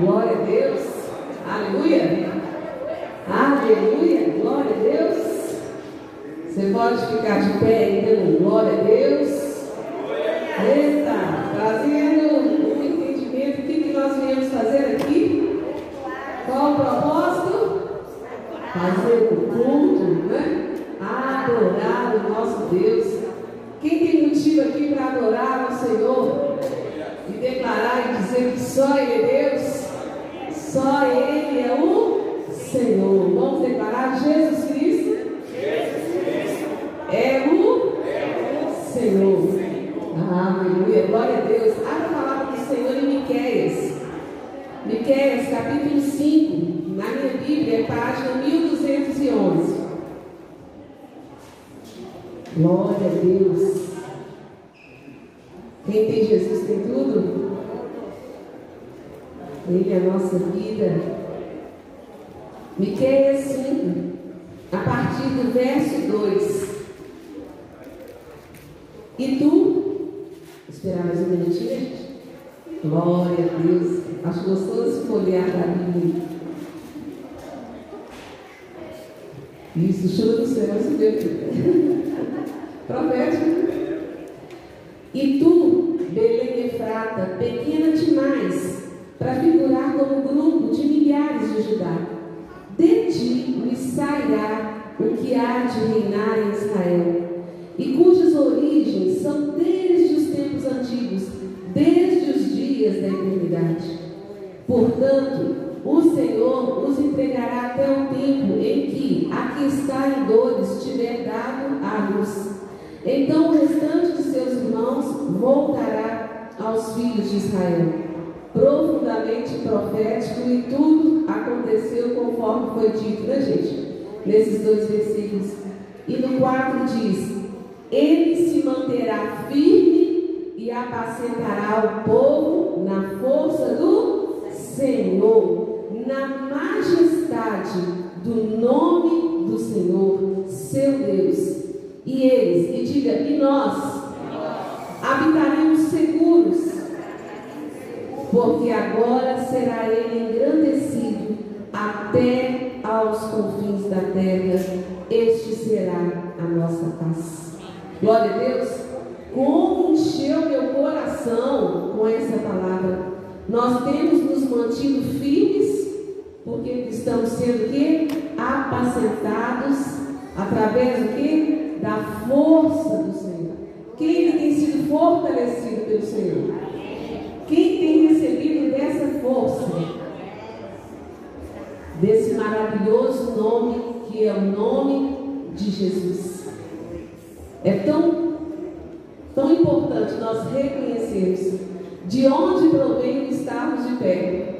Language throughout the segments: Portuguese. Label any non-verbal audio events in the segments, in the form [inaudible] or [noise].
Glória a Deus. Aleluia. Aleluia. Glória a Deus. Você pode ficar de pé dando glória a Deus. Eita, trazendo um entendimento do que nós viemos fazer aqui. Qual o propósito? Fazer o culto, né? Adorar o nosso Deus. Quem tem motivo aqui para adorar o Senhor e declarar e dizer que só Ele é Deus? Só Ele é o Senhor. Vamos declarar Jesus Cristo? Jesus Cristo. É o Senhor. Aleluia. Glória a Deus. Abra a palavra do Senhor em Miqueias. Miqueias, capítulo 5. Na minha Bíblia, é página 1211. Glória a Deus. Quem tem Jesus tem tudo? Ele é a nossa vida. Miqueias 5, a partir do verso 2. E tu, esperar mais um minutinho, gente? Glória a Deus. Acho gostoso folhear a Bíblia. Isso, chuva do céu, isso mesmo. [laughs] Profético. E tu, Belém Efrata, pequena demais para figurar como grupo de milhares de Judá. De ti me sairá o que há de reinar em Israel, e cujas origens são desde os tempos antigos, desde os dias da eternidade. Portanto, o Senhor os entregará até o tempo em que a que está em dores tiver dado a luz. Então o restante de seus irmãos voltará aos filhos de Israel profundamente profético e tudo aconteceu conforme foi dito, né, gente? Nesses dois versículos. E no 4 diz: Ele se manterá firme e apacentará o povo na força do Senhor, na majestade do nome do Senhor, seu Deus. E eles, e diga, e nós habitaremos seguros porque agora será ele engrandecido até aos confins da terra. Este será a nossa paz. Glória a Deus. Como encheu meu coração com essa palavra. Nós temos nos mantido firmes, porque estamos sendo que apacentados através do que? Da força do Senhor. Quem tem sido fortalecido pelo Senhor? Quem tem recebido dessa força, desse maravilhoso nome que é o nome de Jesus? É tão, tão importante nós reconhecermos de onde provém estarmos de pé,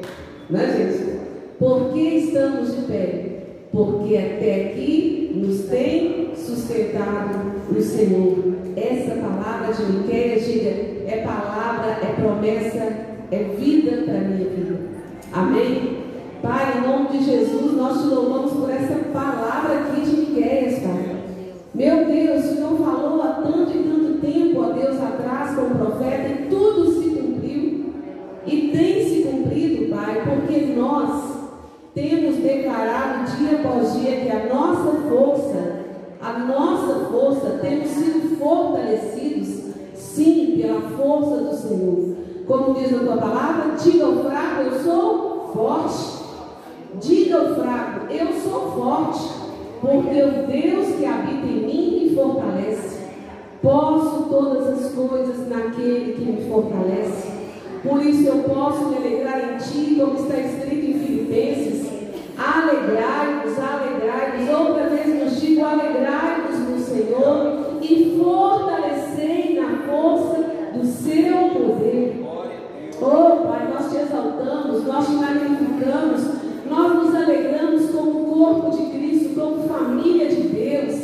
né, gente? Por que estamos de pé? Porque até aqui nos tem sustentado o Senhor. Essa palavra de Miqueias, é palavra, é promessa, é vida para a minha vida. Amém? Pai, em nome de Jesus, nós te louvamos por essa palavra aqui de Miqueias, Pai. Meu Deus, o Senhor falou há tanto e tanto tempo, ó Deus, atrás com o profeta, e tudo se cumpriu. E tem se cumprido, Pai, porque nós temos declarado dia após dia que a nossa força, a nossa força, temos sido fortalecidos Sim, pela força do Senhor. Como diz a tua palavra, diga ao fraco, eu sou forte. Diga ao fraco, eu sou forte. Porque o Deus que habita em mim me fortalece. Posso todas as coisas naquele que me fortalece. Por isso eu posso me alegrar em ti, como está escrito em Filipenses. Alegrai-vos, alegrai-vos. Outra vez nos digo, alegrai-vos no Senhor e fortalecei na força do seu poder. Oh, Pai, nós te exaltamos, nós te magnificamos, nós nos alegramos como corpo de Cristo, como família de Deus,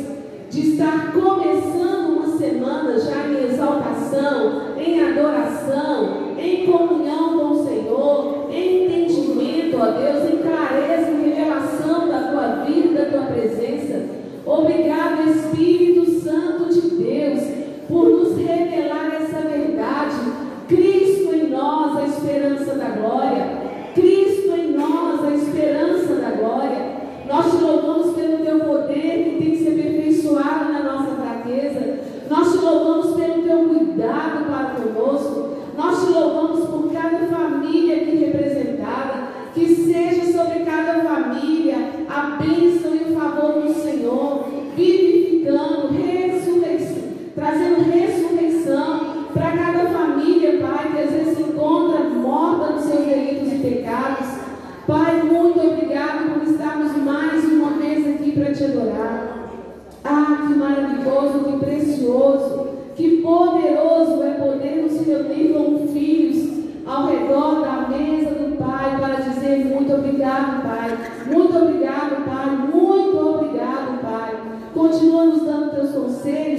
de estar começando uma semana já em exaltação, em adoração, em comunhão com o Senhor, em entendimento, ó Deus, em clareza, em revelação da tua vida, da tua presença. Obrigado, Espírito Santo de Deus, por nos revelar essa verdade. Cristo esperança da glória. Cristo em nós, a esperança da glória. Nós te louvamos pelo teu poder que tem se aperfeiçoado na nossa fraqueza. Nós te louvamos pelo teu cuidado para conosco. Nós te louvamos por cada família aqui representada. Que seja sobre cada família a bênção precioso. Que poderoso é podermos nos reunir como filhos ao redor da mesa do Pai para dizer muito obrigado, Pai. Muito obrigado, Pai. Muito obrigado, Pai. Continua nos dando teus conselhos.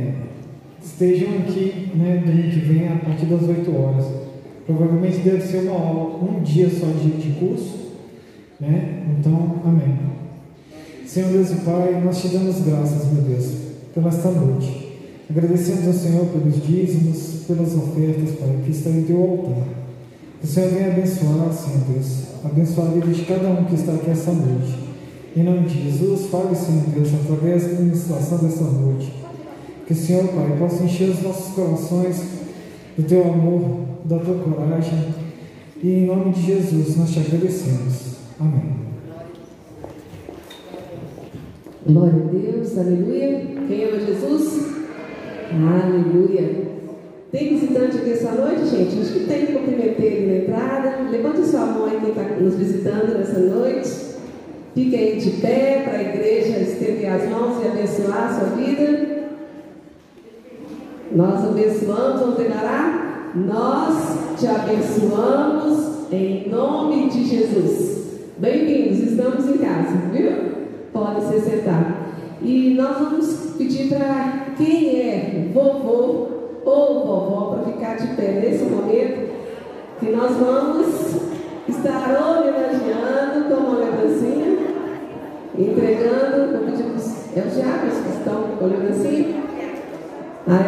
estejam aqui né, domingo que vem a partir das 8 horas. Provavelmente deve ser uma aula, um dia só de, curso. Né? Então, amém. Senhor Deus e Pai, nós te damos graças, meu Deus, pela esta noite. Agradecemos ao Senhor pelos dízimos, pelas ofertas, Pai, que estão em teu altar. Que o Senhor venha abençoar, Senhor Deus, abençoar a vida de cada um que está aqui essa noite. Em nome de Jesus, fale, Senhor Deus, através da administração dessa noite. Que o Senhor, Pai, possa encher os nossos corações do teu amor, da tua coragem. E em nome de Jesus nós te agradecemos. Amém. Glória a Deus, aleluia. Quem ama Jesus? Aleluia. Tem visitante aqui essa noite, gente? Acho que tem, cumprimentei ele na entrada. Levante sua mão aí quem está nos visitando nessa noite. Fique aí de pé para a igreja estender as mãos e abençoar a sua vida. Nós abençoamos, declarar. Nós te abençoamos em nome de Jesus. Bem-vindos, estamos em casa, viu? Pode se sentar. E nós vamos pedir para quem é vovô ou vovó para ficar de pé nesse momento, que nós vamos estar homenageando com uma lembrancinha, entregando, vou pedir para os diabos que estão com lembrancinha. Aí,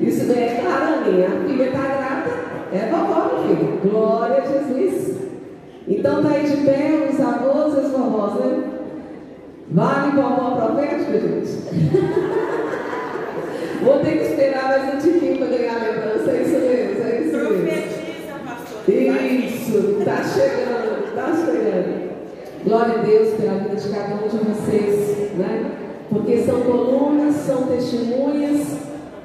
[laughs] Isso é claro, a minha filha está grávida, é vovó, meu filho. Glória a Jesus. Então tá aí de pé os avós e as vovós, né? Vale vovó profética, gente? Vou ter que esperar mais um tiquinho para ganhar a lembrança, é isso mesmo, é isso mesmo. Profetiza, pastor. Isso, tá chegando, tá chegando. Glória a Deus pela vida de cada um de vocês, né? Porque são colunas, são testemunhas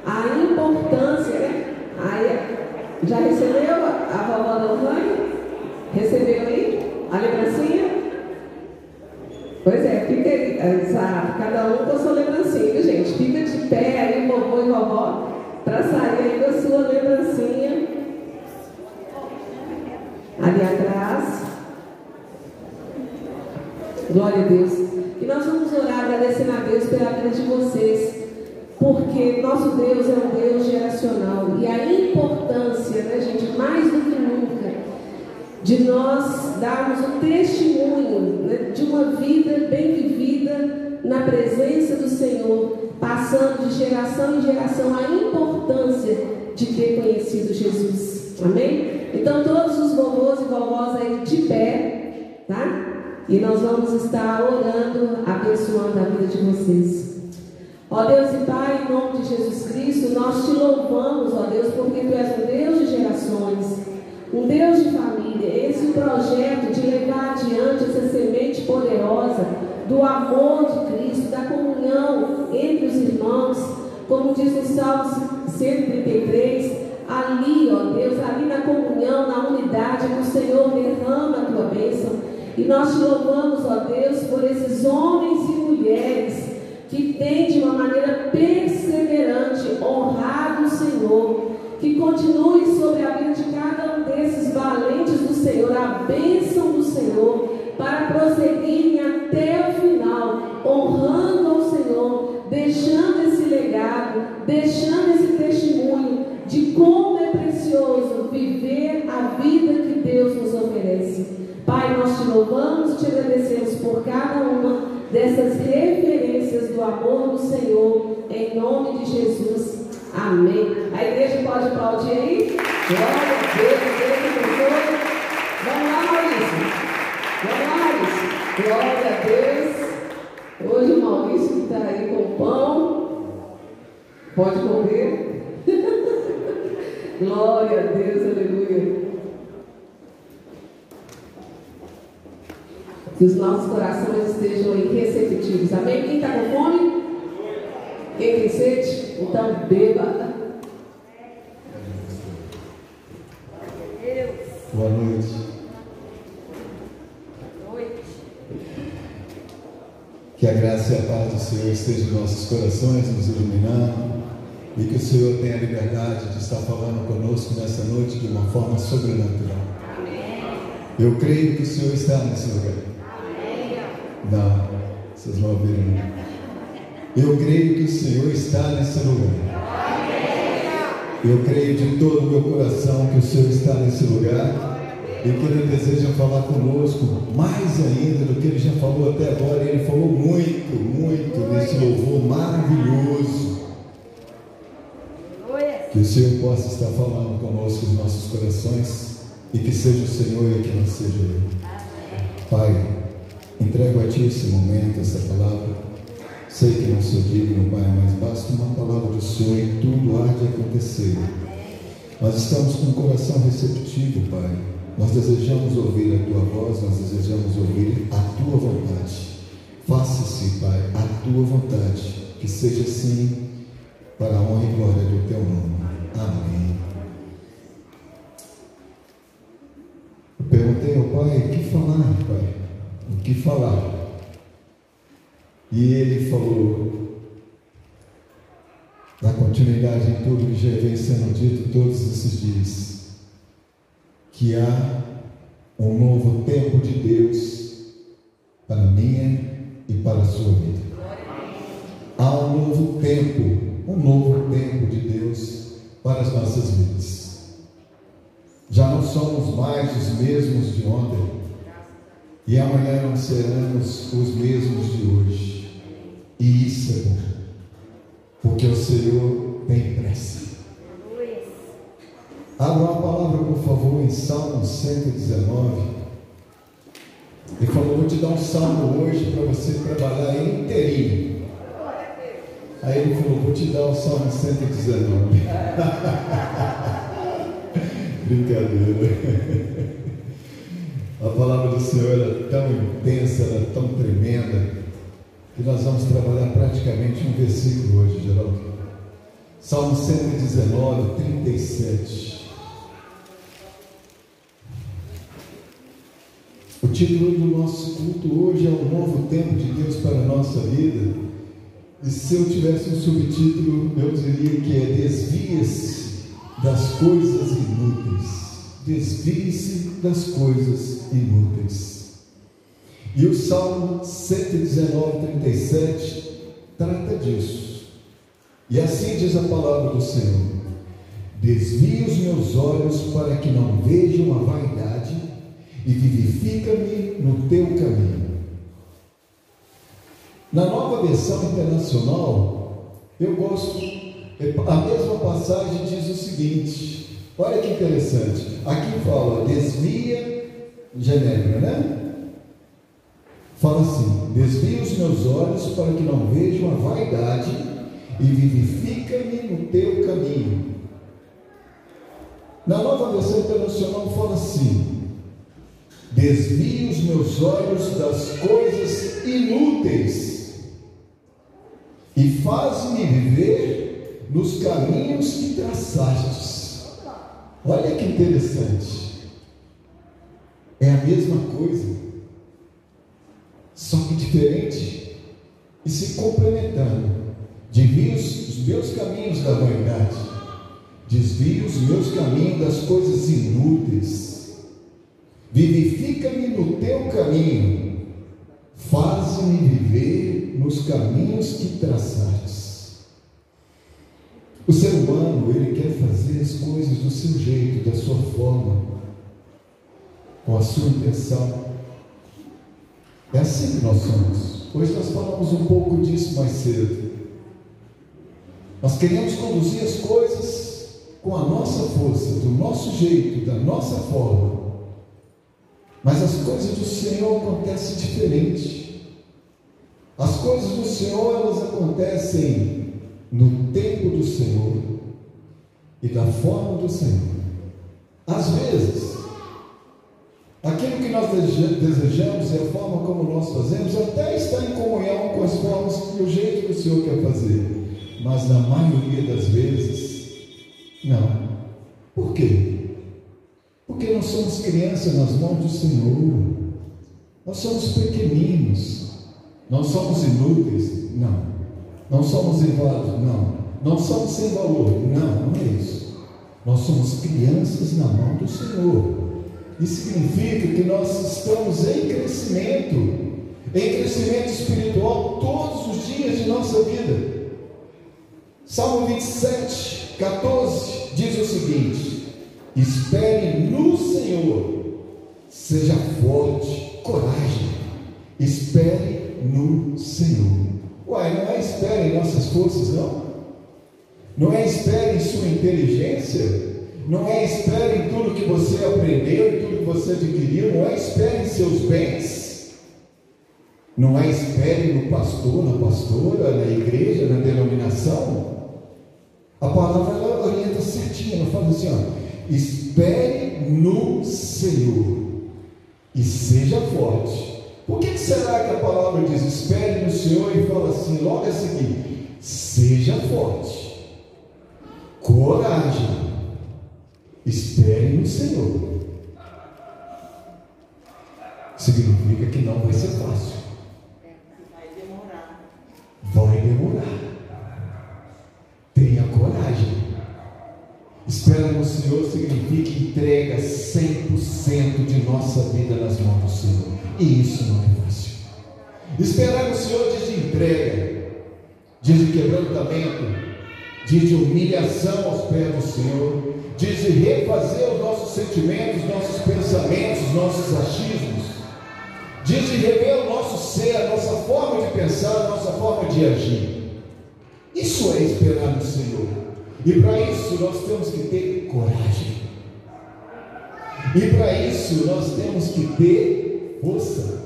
a importância, né? Aí, já recebeu a, a vovó da Lohane? Recebeu aí a lembrancinha? Pois é, fica aí, exato, cada um com a sua lembrancinha, viu gente? Fica de pé aí, vovô e vovó, para sair aí com a sua lembrancinha. Ali atrás. Glória a Deus. E nós vamos orar agradecendo a Deus pela vida de vocês porque nosso Deus é um Deus geracional e a importância, né, gente, mais do que nunca, de nós darmos o testemunho né, de uma vida bem vivida na presença do Senhor, passando de geração em geração a importância de ter conhecido Jesus. Amém? Então, todos os vovôs e vovós aí de pé, tá? E nós vamos estar orando, abençoando a vida de vocês. Ó Deus e Pai, em nome de Jesus Cristo, nós te louvamos, ó Deus, porque Tu és um Deus de gerações, um Deus de família. Esse projeto de levar adiante essa semente poderosa do amor de Cristo, da comunhão entre os irmãos, como diz no Salmo 133, ali, ó Deus, ali na comunhão, na unidade, que o Senhor derrama a tua bênção. E nós te louvamos, ó Deus, por esses homens e mulheres que tem de uma maneira perseverante honrado o Senhor, que continue sobre a vida de cada um desses valentes do Senhor, a bênção do Senhor, para prosseguirem até o final, honrando ao Senhor, deixando esse legado, deixando esse testemunho de como é precioso viver a vida que Deus nos oferece. Pai, nós te louvamos, te agradecemos por cada uma dessas referências do amor do Senhor, em nome de Jesus. Amém. A igreja pode aplaudir aí? Glória a Deus, Deus abençoe. Vamos lá, Maurício. Vamos lá, Maurício. Glória a Deus. Hoje o Maurício está aí com pão. Pode comer. Glória a Deus, aleluia. Que os nossos corações estejam receptivos. Amém? Quem está com fome? Quem tem sede? Então beba. Boa noite. Que a graça e a paz do Senhor estejam em nossos corações, nos iluminando. E que o Senhor tenha a liberdade de estar falando conosco nessa noite de uma forma sobrenatural. Eu creio que o Senhor está nesse lugar. Não, vocês não ouviram. Eu creio que o Senhor está nesse lugar. Eu creio de todo o meu coração que o Senhor está nesse lugar e que Ele deseja falar conosco mais ainda do que Ele já falou até agora. Ele falou muito, muito nesse louvor maravilhoso. Que o Senhor possa estar falando conosco nos nossos corações e que seja o Senhor e que não seja eu. Pai, Entrego a Ti esse momento, essa palavra. Sei que não sou digno, Pai, mas basta uma palavra do Senhor e tudo há de acontecer. Nós estamos com o coração receptivo, Pai. Nós desejamos ouvir a Tua voz, nós desejamos ouvir a Tua vontade. Faça-se, Pai, a Tua vontade. Que seja assim, para a honra e glória do Teu nome. Amém. Eu perguntei ao Pai, o que falar, Pai? o que falar. E ele falou, na continuidade em tudo que já vem sendo dito todos esses dias. Que há um novo tempo de Deus para minha e para a sua vida. Há um novo tempo, um novo tempo de Deus para as nossas vidas. Já não somos mais os mesmos de ontem, e amanhã não seremos os mesmos de hoje. E isso é bom, porque o Senhor tem pressa. Abra uma palavra, por favor, em Salmo 119. Ele falou: Vou te dar um salmo hoje para você trabalhar inteirinho. Aí ele falou: Vou te dar o salmo 119. [laughs] Brincadeira. [laughs] A palavra do Senhor era tão intensa, era tão tremenda, que nós vamos trabalhar praticamente um versículo hoje, Geraldo. Salmo 119, 37. O título do nosso culto hoje é O Novo Tempo de Deus para a Nossa Vida. E se eu tivesse um subtítulo, eu diria que é Desvia-se das coisas inúteis. Desvie-se das coisas inúteis. E o Salmo 119, 37 trata disso. E assim diz a palavra do Senhor: Desvia os meus olhos para que não vejam a vaidade e vivifica-me no teu caminho. Na nova versão internacional, eu gosto, a mesma passagem diz o seguinte: olha que interessante, aqui fala, desvia, genérica, né? Fala assim: desvia os meus olhos para que não vejam a vaidade e vivifica-me no teu caminho. Na nova versão internacional fala assim: Desvia os meus olhos das coisas inúteis e faz-me viver nos caminhos que traçastes. Olha que interessante. É a mesma coisa, que diferente e se complementando. Desvia os meus caminhos da vaidade, desvia os meus caminhos das coisas inúteis Vivifica-me no teu caminho, faz-me viver nos caminhos que traçaste. O ser humano, ele quer fazer as coisas do seu jeito, da sua forma, com a sua intenção. É assim que nós somos. Hoje nós falamos um pouco disso mais cedo. Nós queremos conduzir as coisas com a nossa força, do nosso jeito, da nossa forma. Mas as coisas do Senhor acontecem diferente. As coisas do Senhor elas acontecem no tempo do Senhor e da forma do Senhor. Às vezes, aquilo que nós desejamos e a forma como nós fazemos até está em comunhão com as formas e o jeito que o Senhor quer fazer. Mas na maioria das vezes, não. Por quê? Porque nós somos crianças nas mãos do Senhor. Nós somos pequeninos. Nós somos inúteis? Não. Não somos inválidos? Não. Não somos sem valor? Não, não é isso. Nós somos crianças na mão do Senhor. Isso significa que nós estamos em crescimento, em crescimento espiritual todos os dias de nossa vida. Salmo 27, 14 diz o seguinte: Espere no Senhor. Seja forte, coragem. Espere no Senhor. Uai, não é espere em nossas forças, não. Não é espere em sua inteligência. Não é espere em tudo que você aprendeu, em tudo que você adquiriu. Não é espere em seus bens. Não é espere no pastor, na pastora, na igreja, na denominação. A palavra ela orienta certinho, ela fala assim, ó Espere no Senhor e seja forte. Por que será que a palavra diz espere no Senhor e fala assim, logo a seguir, seja forte, coragem, espere no Senhor. Significa que não vai ser fácil. Vai demorar. Vai demorar. Tenha coragem Senhor significa entrega 100% de nossa vida nas mãos do Senhor. E isso não é fácil. Esperar no Senhor diz de entrega, diz de quebrantamento, diz de humilhação aos pés do Senhor, de refazer os nossos sentimentos, nossos pensamentos, nossos achismos, diz de rever o nosso ser, a nossa forma de pensar, a nossa forma de agir. Isso é esperar no Senhor. E para isso nós temos que ter coragem. E para isso nós temos que ter força.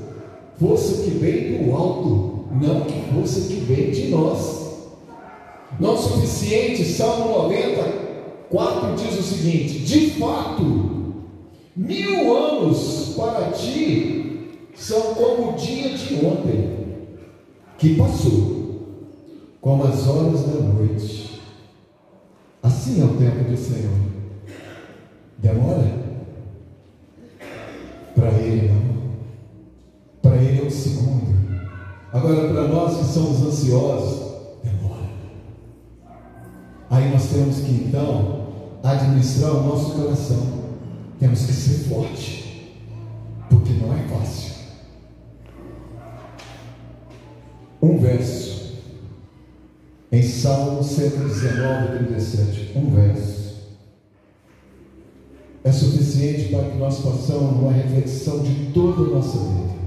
Força que vem do alto, não que força que vem de nós. Não suficiente, Salmo 94 diz o seguinte: de fato, mil anos para ti são como o dia de ontem, que passou, como as horas da noite. Assim é o tempo do Senhor. Demora? Para Ele não. Para Ele é um segundo. Agora, para nós que somos ansiosos. Aí nós temos que então administrar o nosso coração. Temos que ser forte, porque não é fácil. Um verso em Salmo 119, 37. Um verso é suficiente para que nós façamos uma reflexão de toda a nossa vida.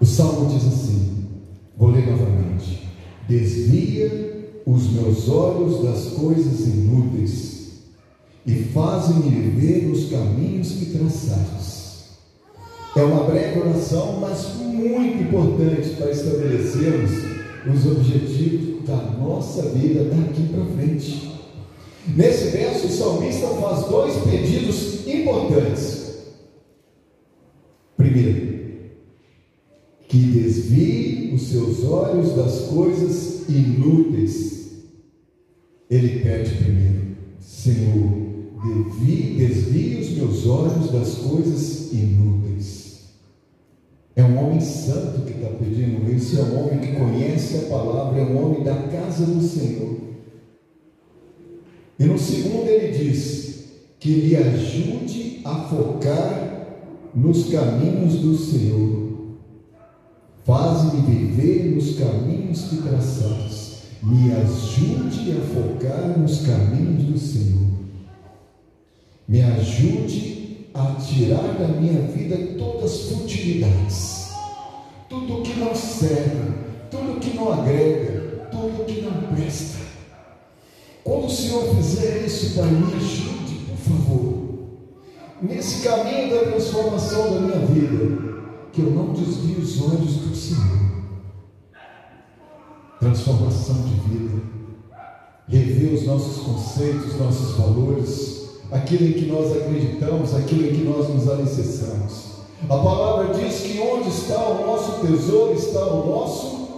O Salmo diz assim: vou ler novamente. Desvia os meus olhos das coisas inúteis e faz-me viver nos caminhos que traçaste. É uma breve oração, mas muito importante para estabelecermos os objetivos da nossa vida daqui para frente. Nesse verso, o salmista faz dois pedidos importantes. Primeiro, que desvie os seus olhos das coisas inúteis. Ele pede primeiro, Senhor, desvie, os meus olhos das coisas inúteis. É um homem santo que está pedindo isso, é um homem que conhece a palavra, é um homem da casa do Senhor. E no segundo ele diz que lhe ajude a focar nos caminhos do Senhor. Faz-me viver nos caminhos que traçaste. Me ajude a focar nos caminhos do Senhor. Me ajude a tirar da minha vida todas as futilidades, tudo que não serve, tudo que não agrega, tudo que não presta. Quando o Senhor fizer isso para mim, ajude, por favor. Nesse caminho da transformação da minha vida, que eu não desvie os olhos do Senhor. Transformação de vida. Rever os nossos conceitos, nossos valores, aquilo em que nós acreditamos, aquilo em que nós nos alicerçamos. A palavra diz que onde está o nosso tesouro está o nosso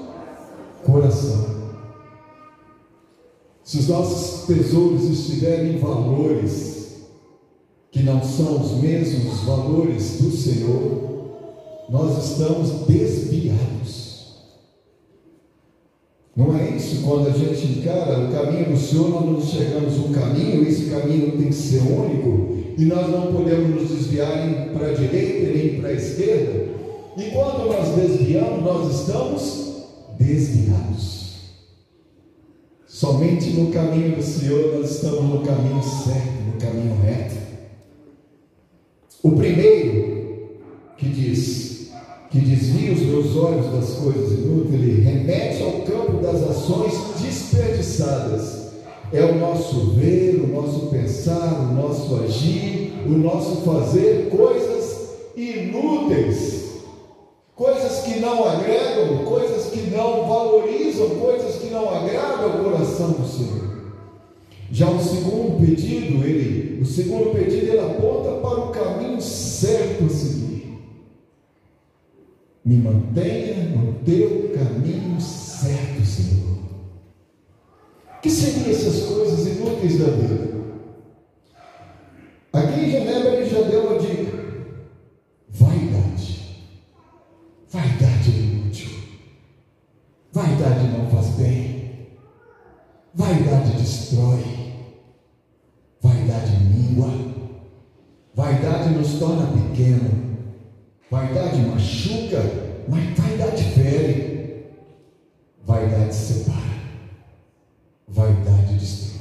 coração. Se os nossos tesouros estiverem em valores que não são os mesmos valores do Senhor, nós estamos desviados. Não é isso quando a gente encara o caminho do Senhor, nós não chegamos um caminho, esse caminho tem que ser único, e nós não podemos nos desviar nem para a direita nem para a esquerda. E quando nós desviamos, nós estamos desviados. Somente no caminho do Senhor nós estamos no caminho certo, no caminho reto. O primeiro que diz que desvia os meus olhos das coisas inúteis, ele remete ao campo das ações desperdiçadas. É o nosso ver, o nosso pensar, o nosso agir, o nosso fazer coisas inúteis coisas que não agregam, coisas que não valorizam, coisas que não agradam o coração do Senhor. Já o segundo pedido, ele, o segundo pedido, ele aponta para o caminho certo a seguir. Me mantenha no teu caminho certo, Senhor. que seriam essas coisas inúteis da vida? Aqui em Genebra ele já deu uma dica. Vaidade. Vaidade é inútil. Vaidade não faz bem. Vaidade destrói. Vaidade língua. Vaidade nos torna pequeno. Vaidade machuca, mas vaidade fere. Vaidade separa. Vaidade destrói.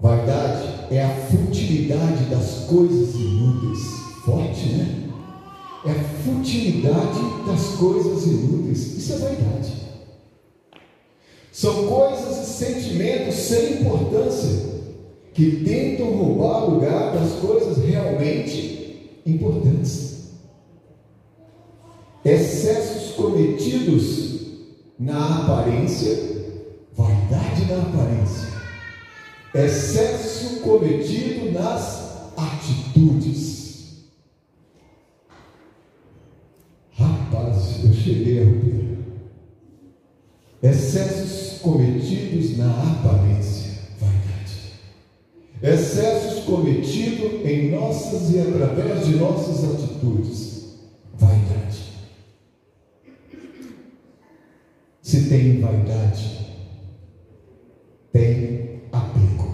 Vaidade é a futilidade das coisas inúteis. Forte, né? É a futilidade das coisas inúteis. Isso é vaidade. São coisas e sentimentos sem importância que tentam roubar lugar das coisas realmente importantes. Excessos cometidos na aparência, vaidade na aparência, excesso cometido nas atitudes. Rapaz, eu cheguei a rodear. Excessos cometidos na aparência. Excessos cometidos em nossas e através de nossas atitudes, vaidade. Se tem vaidade, tem apego.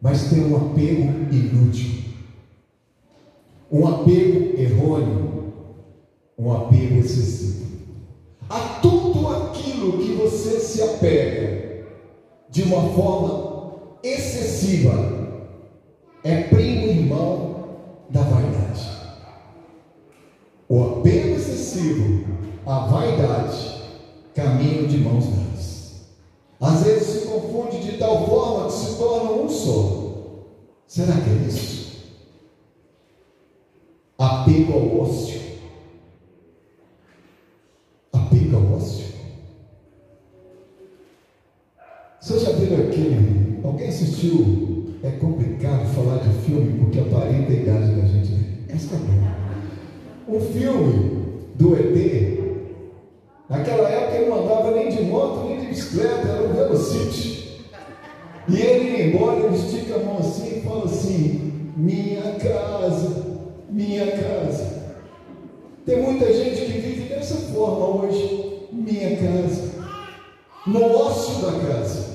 Mas tem um apego inútil. Um apego errôneo. Um apego excessivo. A tudo aquilo que você se apega de uma forma excessiva é primo irmão da vaidade. O apego excessivo à vaidade caminham de mãos dadas. Às vezes se confunde de tal forma que se tornam um só. Será que é isso? Apego ao ócio. Apego ao ócio. Você já viu aquele. Alguém assistiu? É complicado falar de filme porque aparenta a idade da gente. né? Tá bom. Um filme do ET Naquela época ele não andava nem de moto, nem de bicicleta, era um velocite. E ele ia embora, ele estica a mão assim e fala assim: Minha casa, minha casa. Tem muita gente que vive dessa forma hoje, minha casa. No ócio da casa.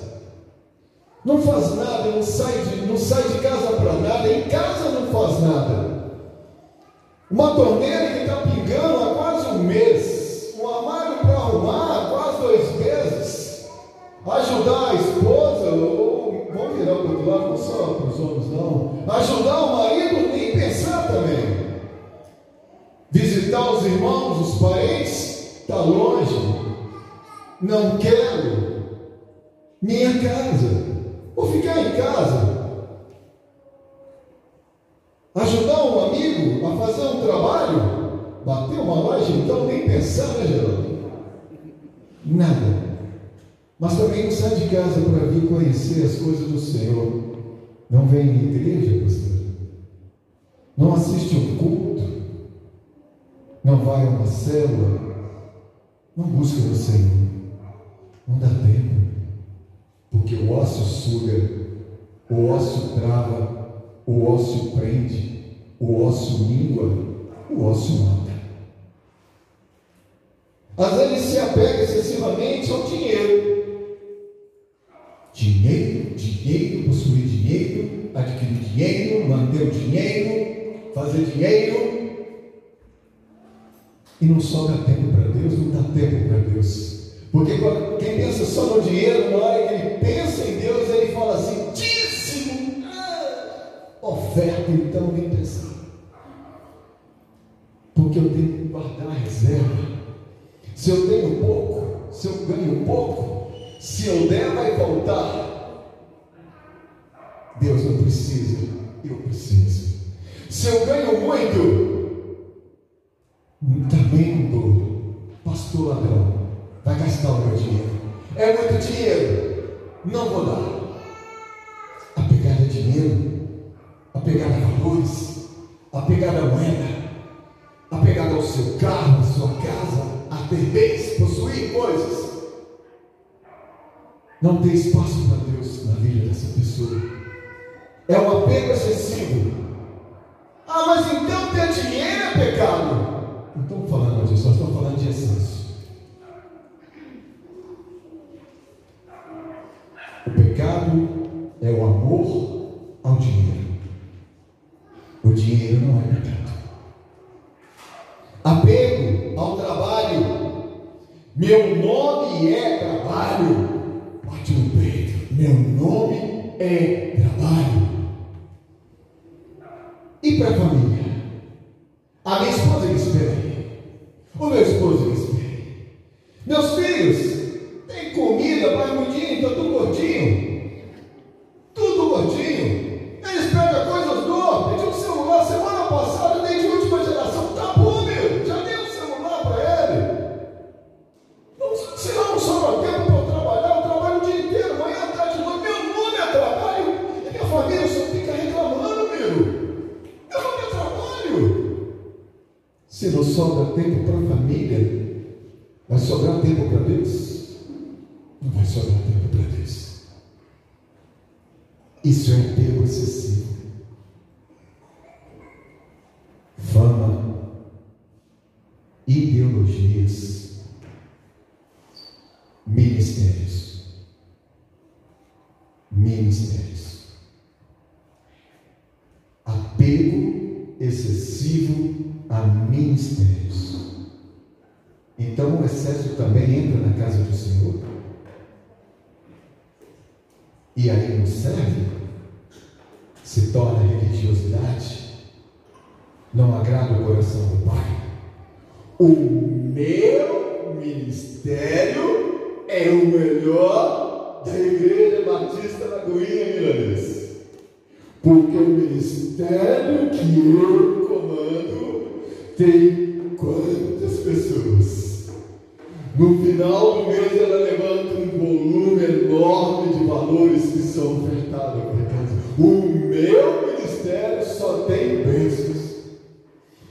Não faz nada, não sai de, não sai de casa para nada, em casa não faz nada. Uma torneira que está pingando há quase um mês. Um armário para arrumar quase dois meses, ajudar a esposa, ou vamos virar para outro lado, não só para os homens, não, ajudar o marido, nem pensar também. Visitar os irmãos, os parentes, está longe, não quero, minha casa, vou ficar em casa. Ajudar um amigo a fazer um trabalho, Bateu uma laje, então nem pensar, né, Geraldo? Nada. Mas também não sai de casa para vir conhecer as coisas do Senhor. Não vem em igreja, pastor. Não assiste um culto. Não vai a uma célula. Não busca o Senhor. Não dá tempo. Porque o ócio suga, o ócio trava, o ócio prende, o ócio língua, o ócio mata. Às vezes se apega excessivamente ao dinheiro. Dinheiro, dinheiro, possuir dinheiro, adquirir dinheiro, manter o dinheiro, fazer dinheiro. E não sobra tempo para Deus, não dá tempo para Deus. Porque quem pensa só no dinheiro, na hora que ele pensa em Deus, ele fala assim: dízimo, ah, oferta, então nem pensar. Porque eu tenho que guardar a reserva. Se eu tenho pouco, se eu ganho pouco, se eu der, vai voltar. Deus não precisa, eu preciso. Se eu ganho muito, não dou. Pastor ladrão, vai gastar o meu dinheiro. É muito dinheiro, não vou dar. Apegada a dinheiro, apegada a valores, apegada a moeda, apegada ao seu carro, à sua casa, a ter bens, possuir coisas. Não tem espaço para Deus na vida dessa pessoa. É um apego excessivo. Ah, mas então ter dinheiro é pecado. Não estamos falando disso, nós estamos falando de excesso. O pecado é o amor ao dinheiro. O dinheiro não é pecado. Apego ao trabalho. Meu nome é trabalho. Bate no peito. Meu nome é trabalho. E para a família? A minha esposa me espera. O meu esposo me espera. Meus filhos, melhor da Igreja Batista Lagoinha Milanês. Porque o ministério que eu comando tem quantas pessoas? No final do mês ela levanta um volume enorme de valores que são ofertados. O meu ministério só tem bênçãos.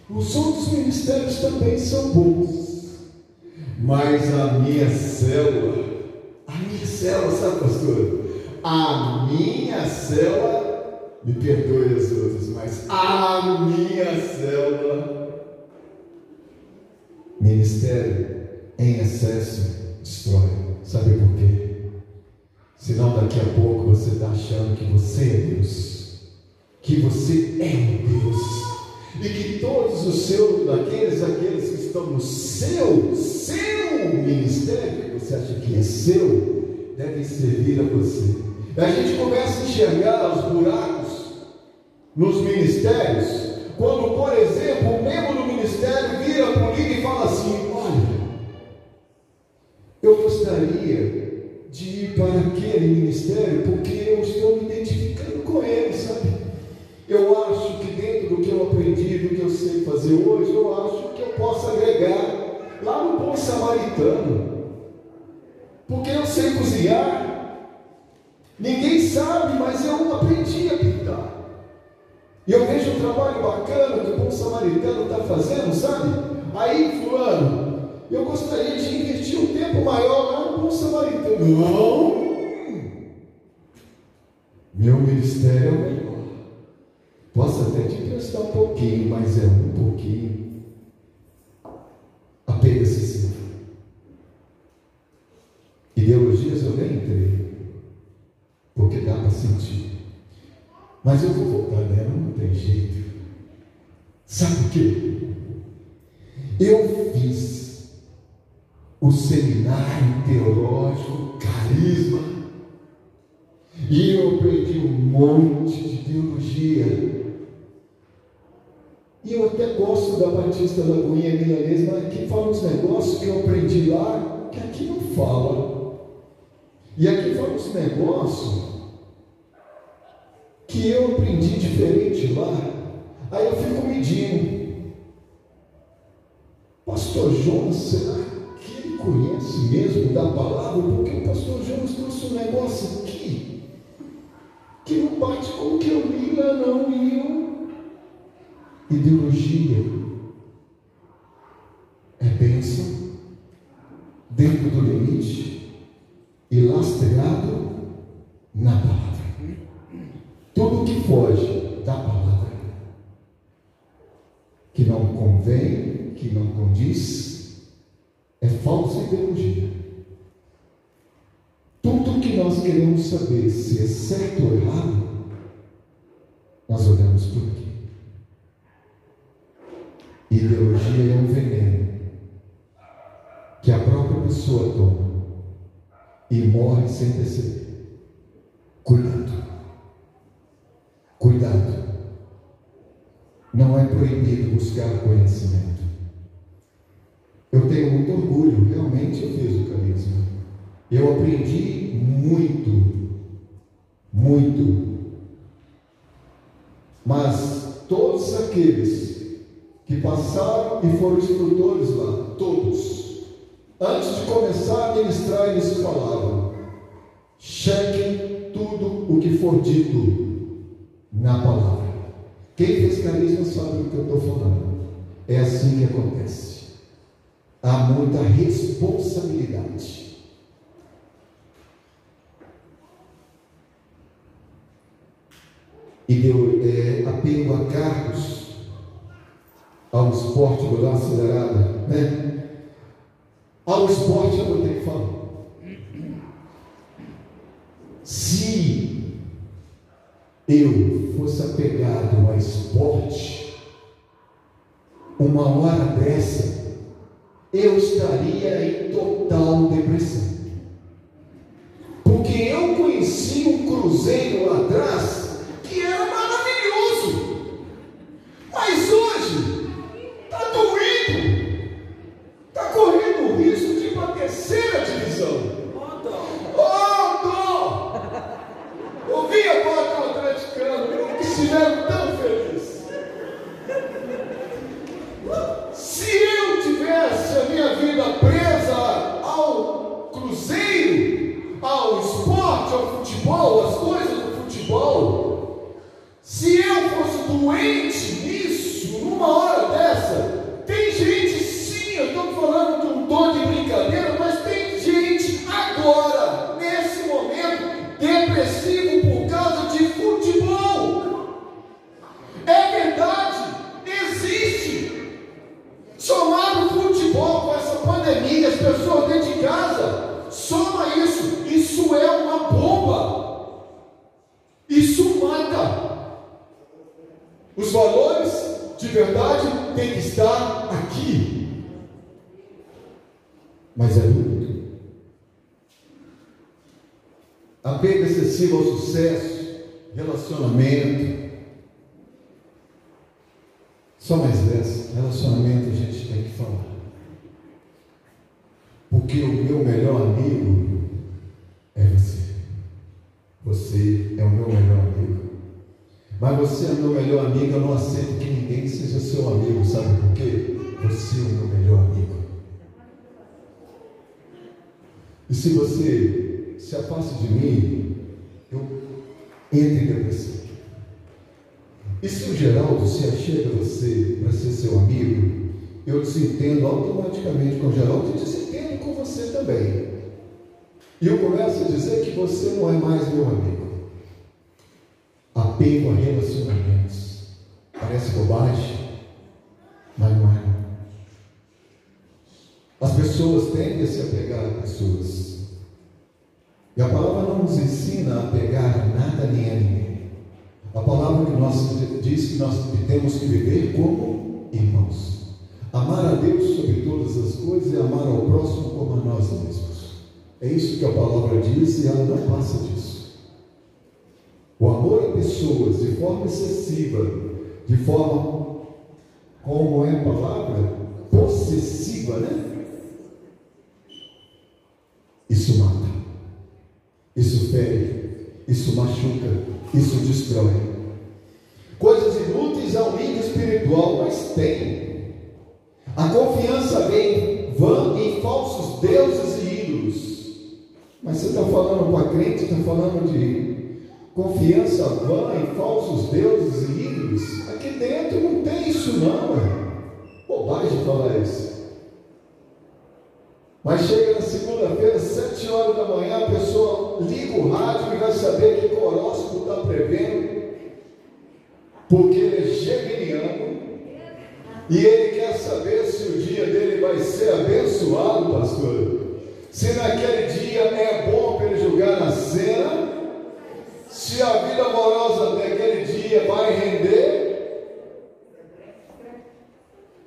Os outros ministérios também são bons. Mas a minha célula, minha célula, sabe, pastor? A minha célula, me perdoe as outras, mas a minha célula, ministério em excesso destrói. Sabe por quê? Senão daqui a pouco você está achando que você é Deus, que você é Deus, e que todos os seus, daqueles, aqueles que estão no seu, seu ministério, que você acha que é seu, devem servir a você. E a gente começa a enxergar os buracos nos ministérios, quando, por exemplo, o membro do ministério vira para o líder e fala assim: Olha, eu gostaria de ir para aquele ministério porque eu estou me identificando com ele, sabe? Eu acho que dentro do que eu aprendi, do que eu sei fazer hoje, eu acho posso agregar lá no bom samaritano. Porque eu sei cozinhar. Ninguém sabe, mas eu aprendi a pintar. E eu vejo um trabalho bacana que o bom samaritano está fazendo, sabe? Aí, fulano, eu gostaria de investir um tempo maior lá no bom samaritano. Não! Meu ministério é o melhor. Posso até te prestar um pouquinho, mas é um pouquinho. Apego excessivo. Ideologias eu nem entrei, porque dá para sentir. Mas eu vou voltar nela, não tem jeito. Sabe por quê? Eu fiz o seminário teológico Carisma e eu aprendi um monte de teologia. E eu até gosto da Batista Lagoinha Milanesa, mas aqui fala uns negócios que eu aprendi lá que aqui não fala. E aqui fala uns negócios que eu aprendi diferente lá. Aí eu fico medindo. Pastor Jonas, será que ele conhece mesmo da palavra? Porque o pastor Jonas trouxe um negócio aqui que não bate com o que eu li lá, não. E eu. Ideologia é bênção dentro do limite e lastreado na palavra. Tudo que foge da palavra, que não convém, que não condiz, é falsa ideologia. Tudo que nós queremos saber se é certo ou errado, nós olhamos por quê? É um veneno que a própria pessoa toma e morre sem perceber. Cuidado. Cuidado. Não é proibido buscar conhecimento. Eu tenho muito orgulho, realmente eu fiz o carisma. Eu aprendi muito, muito. Mas todos aqueles que passaram e foram instrutores lá, todos, antes de começar a ministrar, eles falavam: chequem tudo o que for dito na palavra. Quem fez carisma sabe do que eu estou falando. É assim que acontece. Há muita responsabilidade. E deu é, apego a cargos, ao esporte, vou dar uma acelerada, né? Ao esporte eu vou ter que falar. Se eu fosse apegado ao esporte, uma hora dessa, eu estaria em total depressão. Porque eu conheci um cruzeiro lá atrás Apego excessivo ao sucesso, relacionamento. Só mais dessa, relacionamento a gente tem que falar. Porque o meu melhor amigo é você. Você é o meu melhor amigo. Mas você é meu melhor amigo, eu não aceito que ninguém seja seu amigo, sabe por quê? Você é o meu melhor amigo. E se você se afasta de mim, eu entro em depressão. E se o Geraldo se achega a você para ser seu amigo, eu desentendo automaticamente com o Geraldo e desentendo com você também. E eu começo a dizer que você não é mais meu amigo. Apego a relacionamentos. Parece bobagem, mas não é. As pessoas tendem a se apegar a pessoas. E a palavra não nos ensina a pegar nada nem a ninguém. A palavra que nós diz que nós temos que viver como irmãos. Amar a Deus sobre todas as coisas e amar ao próximo como a nós mesmos. É isso que a palavra diz e ela não passa disso. O amor a pessoas de forma excessiva, de forma, como é a palavra? Possessiva, né? Isso mata, isso fere, isso machuca, isso destrói. Coisas inúteis ao nível espiritual, mas tem. A confiança vem vã em falsos deuses e ídolos. Mas você está falando com a crente, está falando de confiança vã em falsos deuses e ídolos. Aqui dentro não tem isso não, é. Bobagem falar isso. Mas chega na segunda-feira, sete horas da manhã, a pessoa liga o rádio e vai saber que o horóscopo está prevendo, porque ele é geminiano, e ele quer saber se o dia dele vai ser abençoado, pastor. Se naquele dia é bom para ele jogar na cena, se a vida amorosa daquele dia vai render.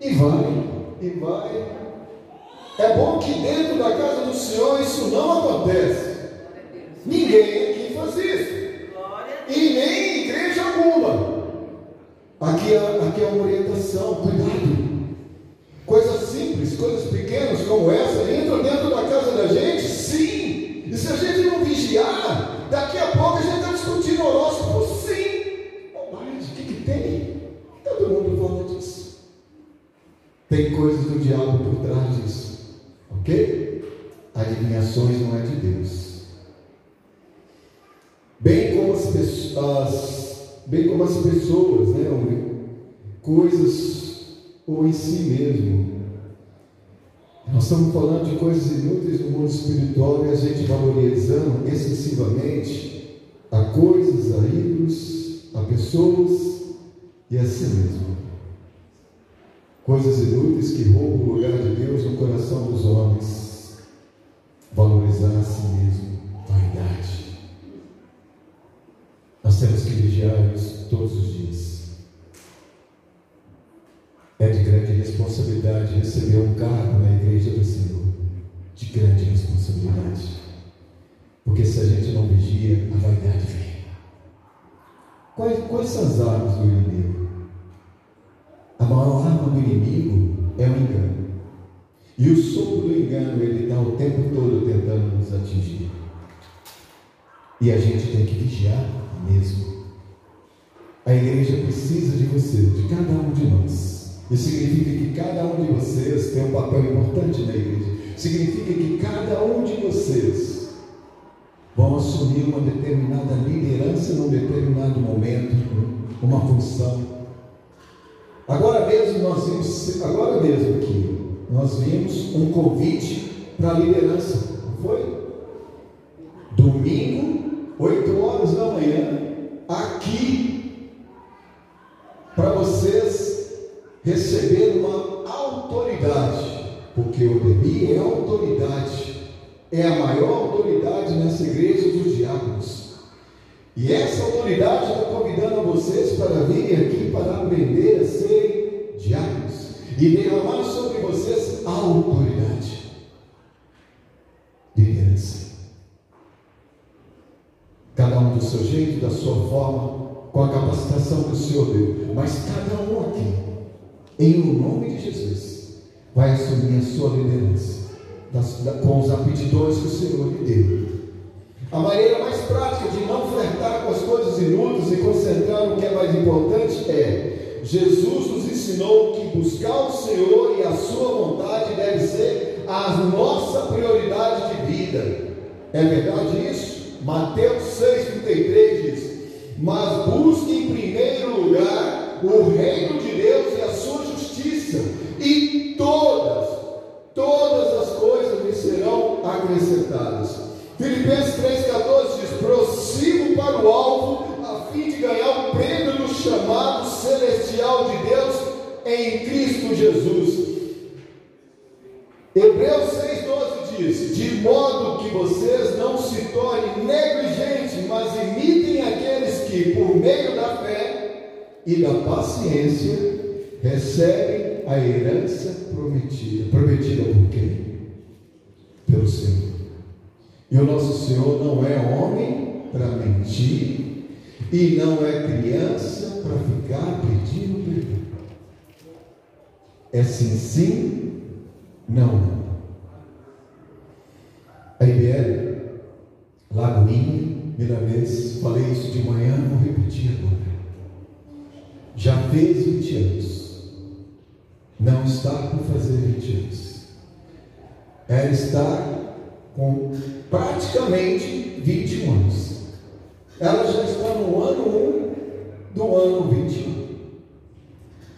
E vai, e vai. É bom que dentro da casa do Senhor isso não acontece. Ninguém aqui faz isso. E nem igreja alguma. Aqui é, aqui é uma orientação, cuidado. Coisas simples, coisas pequenas como essa como as pessoas, né? Coisas ou em si mesmo. Nós estamos falando de coisas inúteis no mundo espiritual e a gente valorizando excessivamente a coisas, a ídolos, a pessoas e a si mesmo. Coisas inúteis que roubam o lugar de Deus no coração dos homens. Valorizar a si mesmo, vaidade. Temos que vigiar isso todos os dias. É de grande responsabilidade receber um cargo na igreja do Senhor. De grande responsabilidade. Porque se a gente não vigia, a vaidade vem. Quais, quais são as armas do inimigo? A maior arma do inimigo é o engano. E o sopro do engano, ele está o tempo todo tentando nos atingir. E a gente tem que vigiar mesmo. A igreja precisa de você, de cada um de nós. Isso significa que cada um de vocês tem um papel importante na igreja. Significa que cada um de vocês vão assumir uma determinada liderança num determinado momento, uma função. Agora mesmo nós vimos, agora mesmo aqui, nós vimos um convite para a liderança, não foi? Domingo, 8 horas da manhã, aqui, para vocês receber uma autoridade, porque o Demi é autoridade, é a maior autoridade nessa igreja dos diáconos. E essa autoridade está convidando vocês para virem aqui para aprender a ser diáconos e derramar sobre vocês a autoridade. Liderança. Cada um do seu jeito, da sua forma, com a capacitação que o Senhor deu. Mas cada um aqui em o nome de Jesus, vai assumir a sua liderança das, da, com os aptidões que o Senhor lhe deu. A maneira mais prática de não flertar com as coisas inúteis e concentrar no que é mais importante é: Jesus nos ensinou que buscar o Senhor e a Sua vontade deve ser a nossa prioridade de vida. É verdade isso? Mateus 6,33 diz: Mas busque em primeiro lugar o reino de Deus e a sua justiça, e todas, todas as coisas lhe serão acrescentadas. Filipenses 3,14 diz: prossigo para o alvo, a fim de ganhar o prêmio do chamado celestial de Deus em Cristo Jesus. Hebreus 6,12 diz: De modo que vocês não se tornem negligentes, mas imitem aqueles que, por meio da fé e da paciência, recebem a herança prometida. Prometida por quem? Pelo Senhor. E o nosso Senhor não é homem para mentir e não é criança para ficar pedindo perdão. É sim, sim, não, não. A IBL, Lagoinha, Miramês, falei isso de manhã, vou repetir agora. Já fez 20 anos não está por fazer 20 anos. Ela está com praticamente 21 anos. Ela já está no ano 1 do ano 21.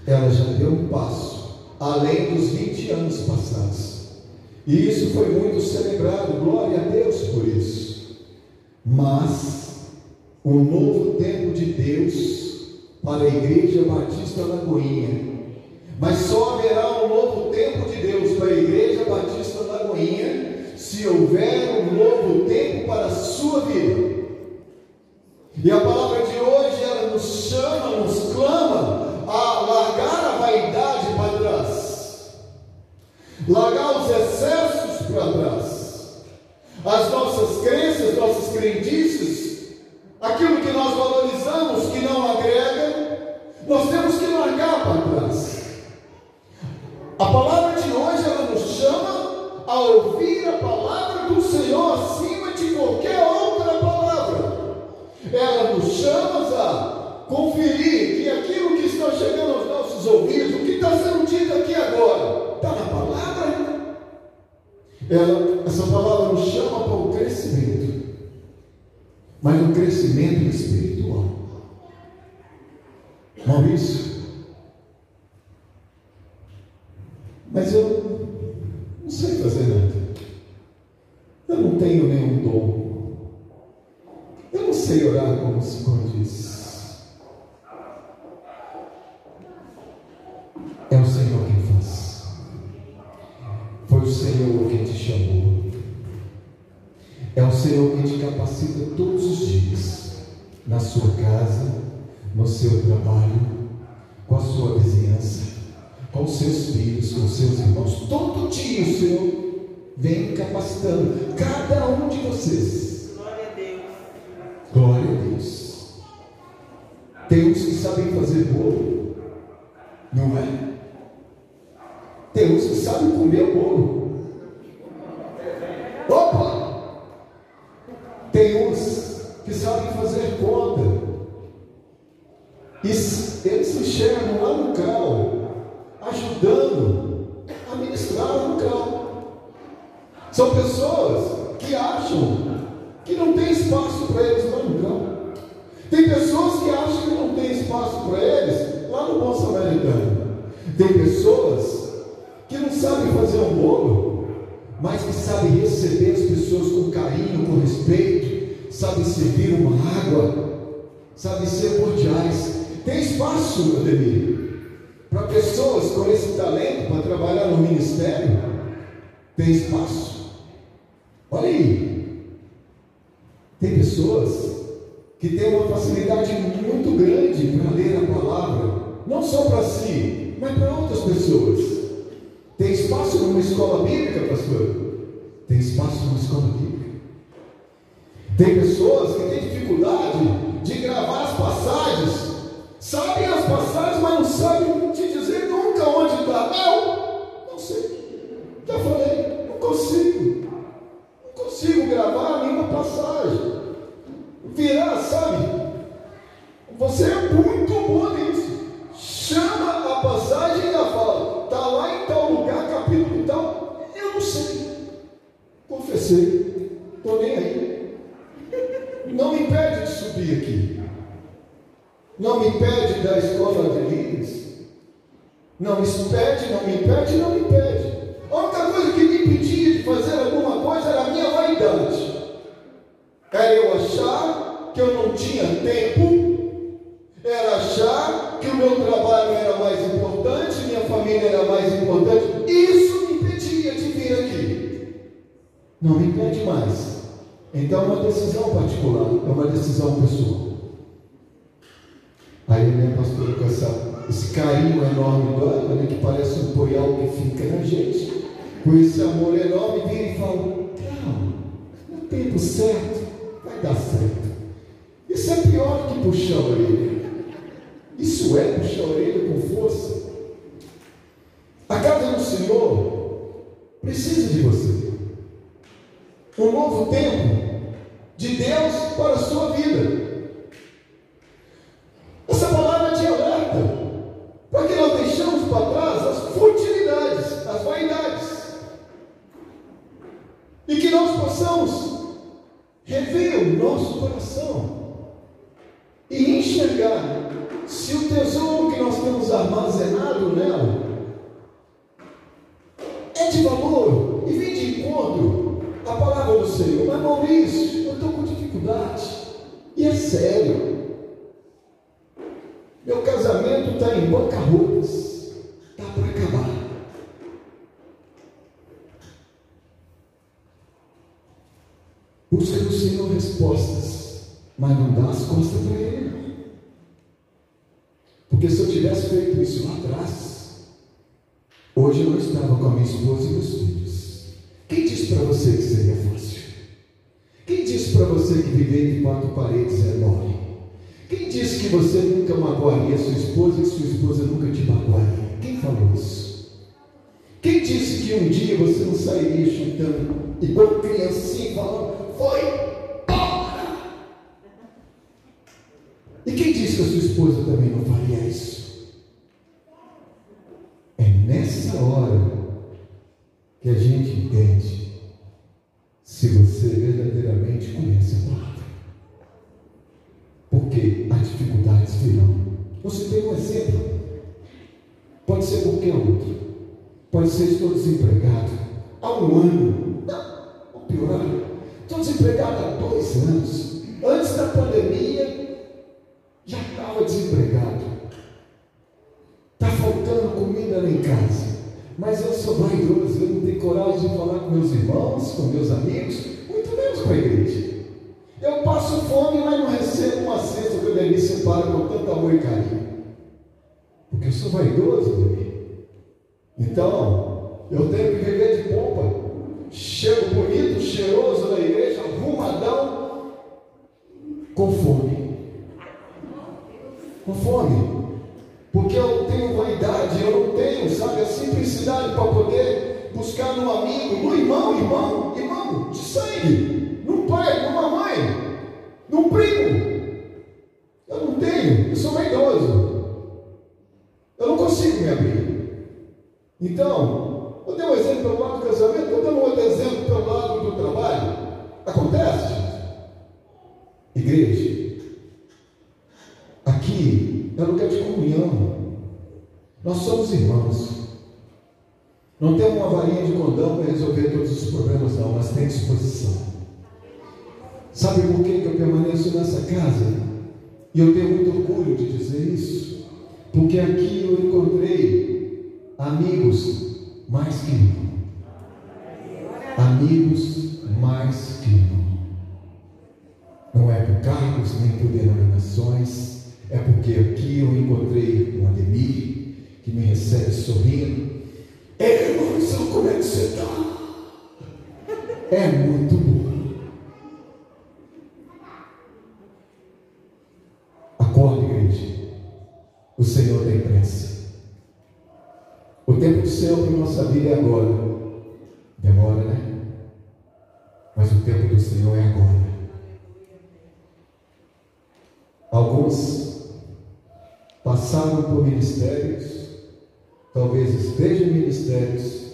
Ela já deu um passo além dos 20 anos passados. E isso foi muito celebrado, glória a Deus por isso. Mas o novo tempo de Deus para a Igreja Batista Lagoinha mas só haverá um novo tempo de Deus para a Igreja Batista da Goinha se houver um novo tempo para a sua vida. E a palavra de hoje ela nos chama, nos clama a largar a vaidade largar os excessos para trás, as nossas crenças, nossas crendices, aquilo que nós valorizamos que não agrega, nós temos que largar para trás. A palavra de hoje ela nos chama a ouvir a palavra do Senhor acima de qualquer outra palavra. Ela nos chama a conferir que aquilo que está chegando aos nossos ouvidos, o que está sendo dito aqui agora, está. Ela, essa palavra nos chama para o crescimento, mas um crescimento espiritual. Maurício, Mas eu não sei fazer nada. Eu não tenho nenhum dom. Eu não sei orar como o Senhor diz. É o Senhor quem faz. Foi o Senhor quem te chamou. É o Senhor quem te todos os dias, na sua casa, no seu trabalho, com a sua vizinhança com seus filhos, com seus irmãos. Todo dia o Senhor vem capacitando cada um de vocês. Não me impede mais. Então é uma decisão particular, é uma decisão pessoal. Aí minha pastora com essa esse carinho enorme do né, que parece um poial que fica na gente, com esse amor enorme, vira e fala: calma, no tempo certo vai dar certo. Isso é pior que puxar a orelha. Isso é puxar a orelha com força. A casa do Senhor precisa de você. Um novo tempo de Deus para a sua vida. Essa palavra te alerta. Porque nós deixamos para trás as futilidades, as vaidades. E que nós possamos rever o nosso coração e enxergar se o tesouro que nós temos armazenado nela é de valor e vem de encontro à palavra do Senhor. Mas Maurício, eu estou com dificuldade. E é sério. Meu casamento está em bancarrotas. Está para acabar. Busca no Senhor respostas, mas não dá as costas para Ele. tivesse feito isso lá atrás, hoje eu não estava com a minha esposa e meus filhos. Quem disse para você que seria fácil? Quem disse para você que viver em quatro paredes é mole? Quem disse que você nunca magoaria sua esposa e sua esposa nunca te magoaria? Quem falou isso? Quem disse que um dia você não sairia chutando igual criancinha falando, foi, bora! E quem disse que a sua esposa também não faria isso? Verdadeiramente conhece a palavra porque as dificuldades virão. Você tem um exemplo. Pode ser qualquer outro. Pode ser estou desempregado há um ano. Não, vou piorar. Estou desempregado há dois anos. Antes da pandemia, já estava desempregado. Está faltando comida lá em casa. Mas eu sou vaidoso, eu não tenho coragem de falar com meus irmãos, com meus amigos, a igreja. Eu passo fome, mas não recebo uma cesta que o Denis separa com tanto amor e carinho. Porque eu sou vaidoso, Denis. Então, eu tenho que viver de pompa. Chego bonito, cheiroso na igreja, arrumadão, com fome. Com fome. Porque eu tenho vaidade, eu não tenho, sabe, a simplicidade para poder buscar no amigo, no irmão, irmão, irmão, de sangue num pai, numa mãe, num primo. Eu não tenho, eu sou vaidoso. Eu não consigo me abrir. Então, eu dei um exemplo pelo lado do casamento, estou dando outro exemplo pelo lado do trabalho. Acontece? Igreja, aqui é lugar de comunhão. Nós somos irmãos. Não temos uma varinha de condão para resolver todos os problemas, não, mas tem disposição. Sabe por que eu permaneço nessa casa? E eu tenho muito orgulho de dizer isso. Porque aqui eu encontrei amigos mais que irmão. Amigos mais que irmão. Não é por cargos nem por denominações, é porque aqui eu encontrei um Ademir que me recebe sorrindo. Ei, irmãozão, como é que você está? É muito bom. O Senhor tem pressa. O tempo Senhor para a nossa vida é agora. Demora, né? Mas o tempo do Senhor é agora. Alguns passaram por ministérios, talvez estejam em ministérios,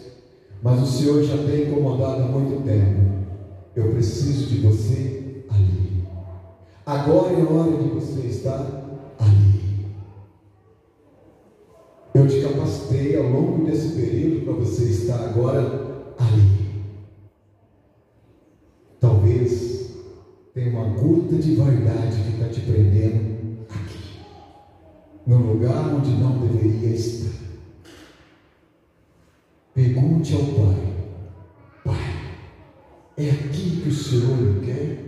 mas o Senhor já tem incomodado há muito tempo. Eu preciso de você ali. Agora é hora de você estar Eu capacitei ao longo desse período para você estar agora ali. Talvez tenha uma gota de vaidade que está te prendendo aqui, num lugar onde não deveria estar. Pergunte ao Pai: Pai, é aqui que o Senhor me quer?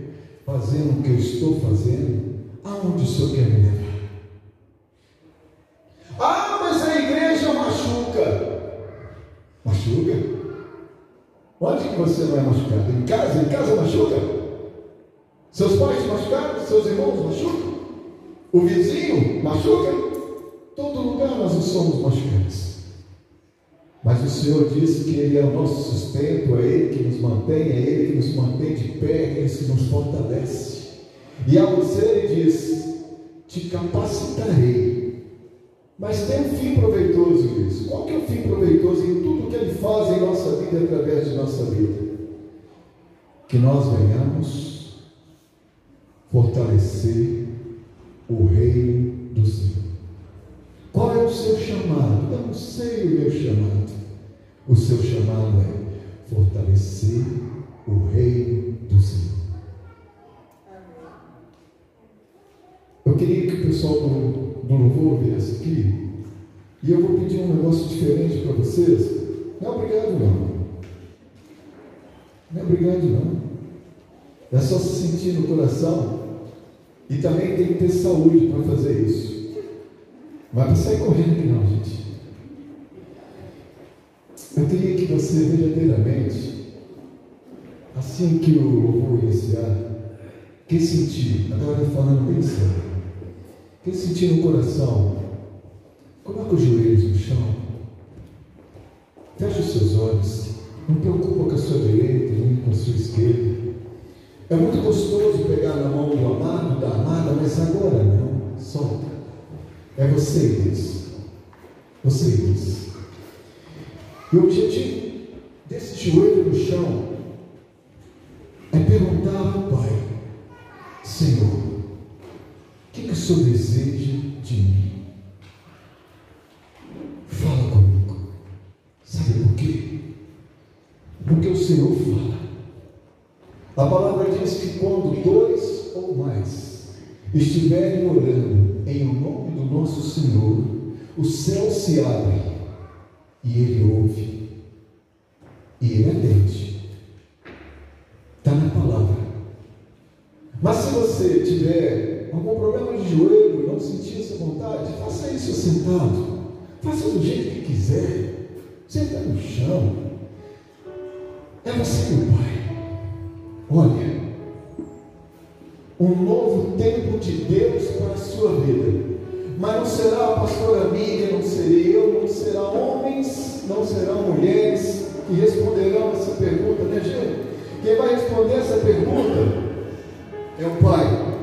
Fazendo o que eu estou fazendo? Aonde o Senhor quer me machuca. Onde que você não é machucado? Em casa? Em casa machuca? Seus pais machucaram? Seus irmãos machucam? O vizinho machuca? Todo lugar nós não somos machucados. Mas o Senhor disse que Ele é o nosso sustento, é Ele que nos mantém, é Ele que nos mantém de pé, é Ele que nos fortalece. E a você Ele diz: Te capacitarei mas tem um fim proveitoso isso. Qual que é o fim proveitoso em tudo que Ele faz em nossa vida através de nossa vida? Que nós venhamos fortalecer o reino do Senhor. Qual é o seu chamado? Eu não sei o meu chamado. O seu chamado é fortalecer o reino do Senhor. Eu queria que o pessoal do louvor viesse aqui, e eu vou pedir um negócio diferente para vocês. Não é obrigado, não. Não é obrigado, não. É só se sentir no coração. E também tem que ter saúde para fazer isso. Vai para sair correndo aqui não, gente. Eu queria que você verdadeiramente, assim que o louvor iniciar, que sentir, agora falando bem sério, que sentir no coração, coloca os joelhos no chão, feche os seus olhos, não preocupa com a sua direita, nem com a sua esquerda. É muito gostoso pegar na mão do amado, da amada, mas agora não, solta. É você Deus. Você Deus. E o objetivo desse joelho no chão é perguntar ao Pai: Senhor, o que, que o Senhor deseja de mim? Fala comigo. Sabe por quê? Porque o Senhor fala. A palavra diz que quando dois ou mais estiverem orando em nome do nosso Senhor, o céu se abre e ele ouve e ele atende. Está na palavra. Mas se você tiver algum problema de joelho, não sentir essa vontade, faça isso sentado. Faça do jeito que quiser. Senta no chão. É você, meu Pai. Olha, um novo tempo de Deus para a sua vida. Mas não será a pastora Miriam, não serei eu, não será homens, não serão mulheres que responderão essa pergunta, né, gente? Quem vai responder essa pergunta é o Pai.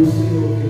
O Senhor